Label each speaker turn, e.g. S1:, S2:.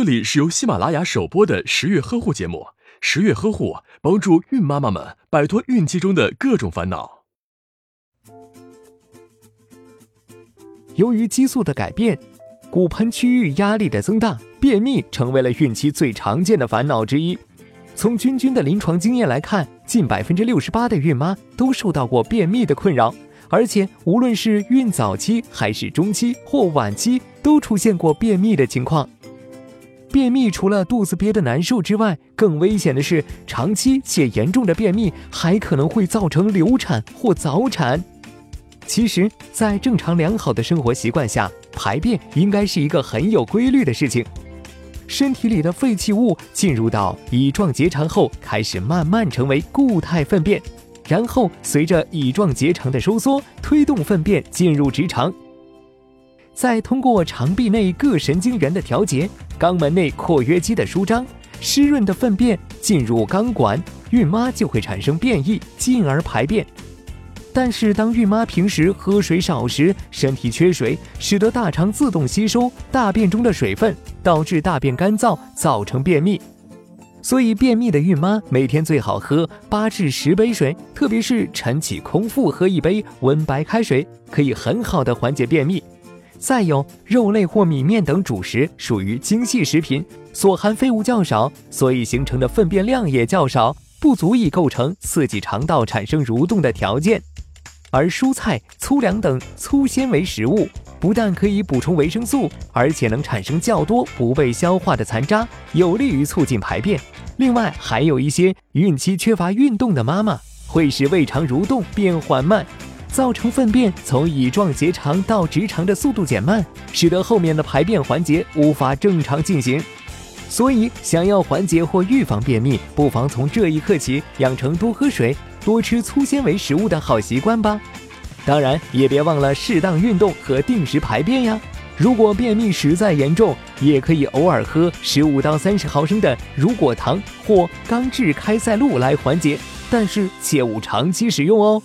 S1: 这里是由喜马拉雅首播的十月呵护节目，十月呵护帮助孕妈妈们摆脱孕期中的各种烦恼。
S2: 由于激素的改变，骨盆区域压力的增大，便秘成为了孕期最常见的烦恼之一。从君君的临床经验来看，近百分之六十八的孕妈都受到过便秘的困扰，而且无论是孕早期还是中期或晚期，都出现过便秘的情况。便秘除了肚子憋得难受之外，更危险的是，长期且严重的便秘还可能会造成流产或早产。其实，在正常良好的生活习惯下，排便应该是一个很有规律的事情。身体里的废弃物进入到乙状结肠后，开始慢慢成为固态粪便，然后随着乙状结肠的收缩，推动粪便进入直肠。再通过肠壁内各神经元的调节，肛门内括约肌的舒张，湿润的粪便进入肛管，孕妈就会产生便意，进而排便。但是，当孕妈平时喝水少时，身体缺水，使得大肠自动吸收大便中的水分，导致大便干燥，造成便秘。所以，便秘的孕妈每天最好喝八至十杯水，特别是晨起空腹喝一杯温白开水，可以很好的缓解便秘。再有肉类或米面等主食属于精细食品，所含废物较少，所以形成的粪便量也较少，不足以构成刺激肠道产生蠕动的条件。而蔬菜、粗粮等粗纤维食物不但可以补充维生素，而且能产生较多不被消化的残渣，有利于促进排便。另外，还有一些孕期缺乏运动的妈妈，会使胃肠蠕动变缓慢。造成粪便从乙状结肠到直肠的速度减慢，使得后面的排便环节无法正常进行。所以，想要缓解或预防便秘，不妨从这一刻起养成多喝水、多吃粗纤维食物的好习惯吧。当然，也别忘了适当运动和定时排便呀。如果便秘实在严重，也可以偶尔喝十五到三十毫升的乳果糖或钢制开塞露来缓解，但是切勿长期使用哦。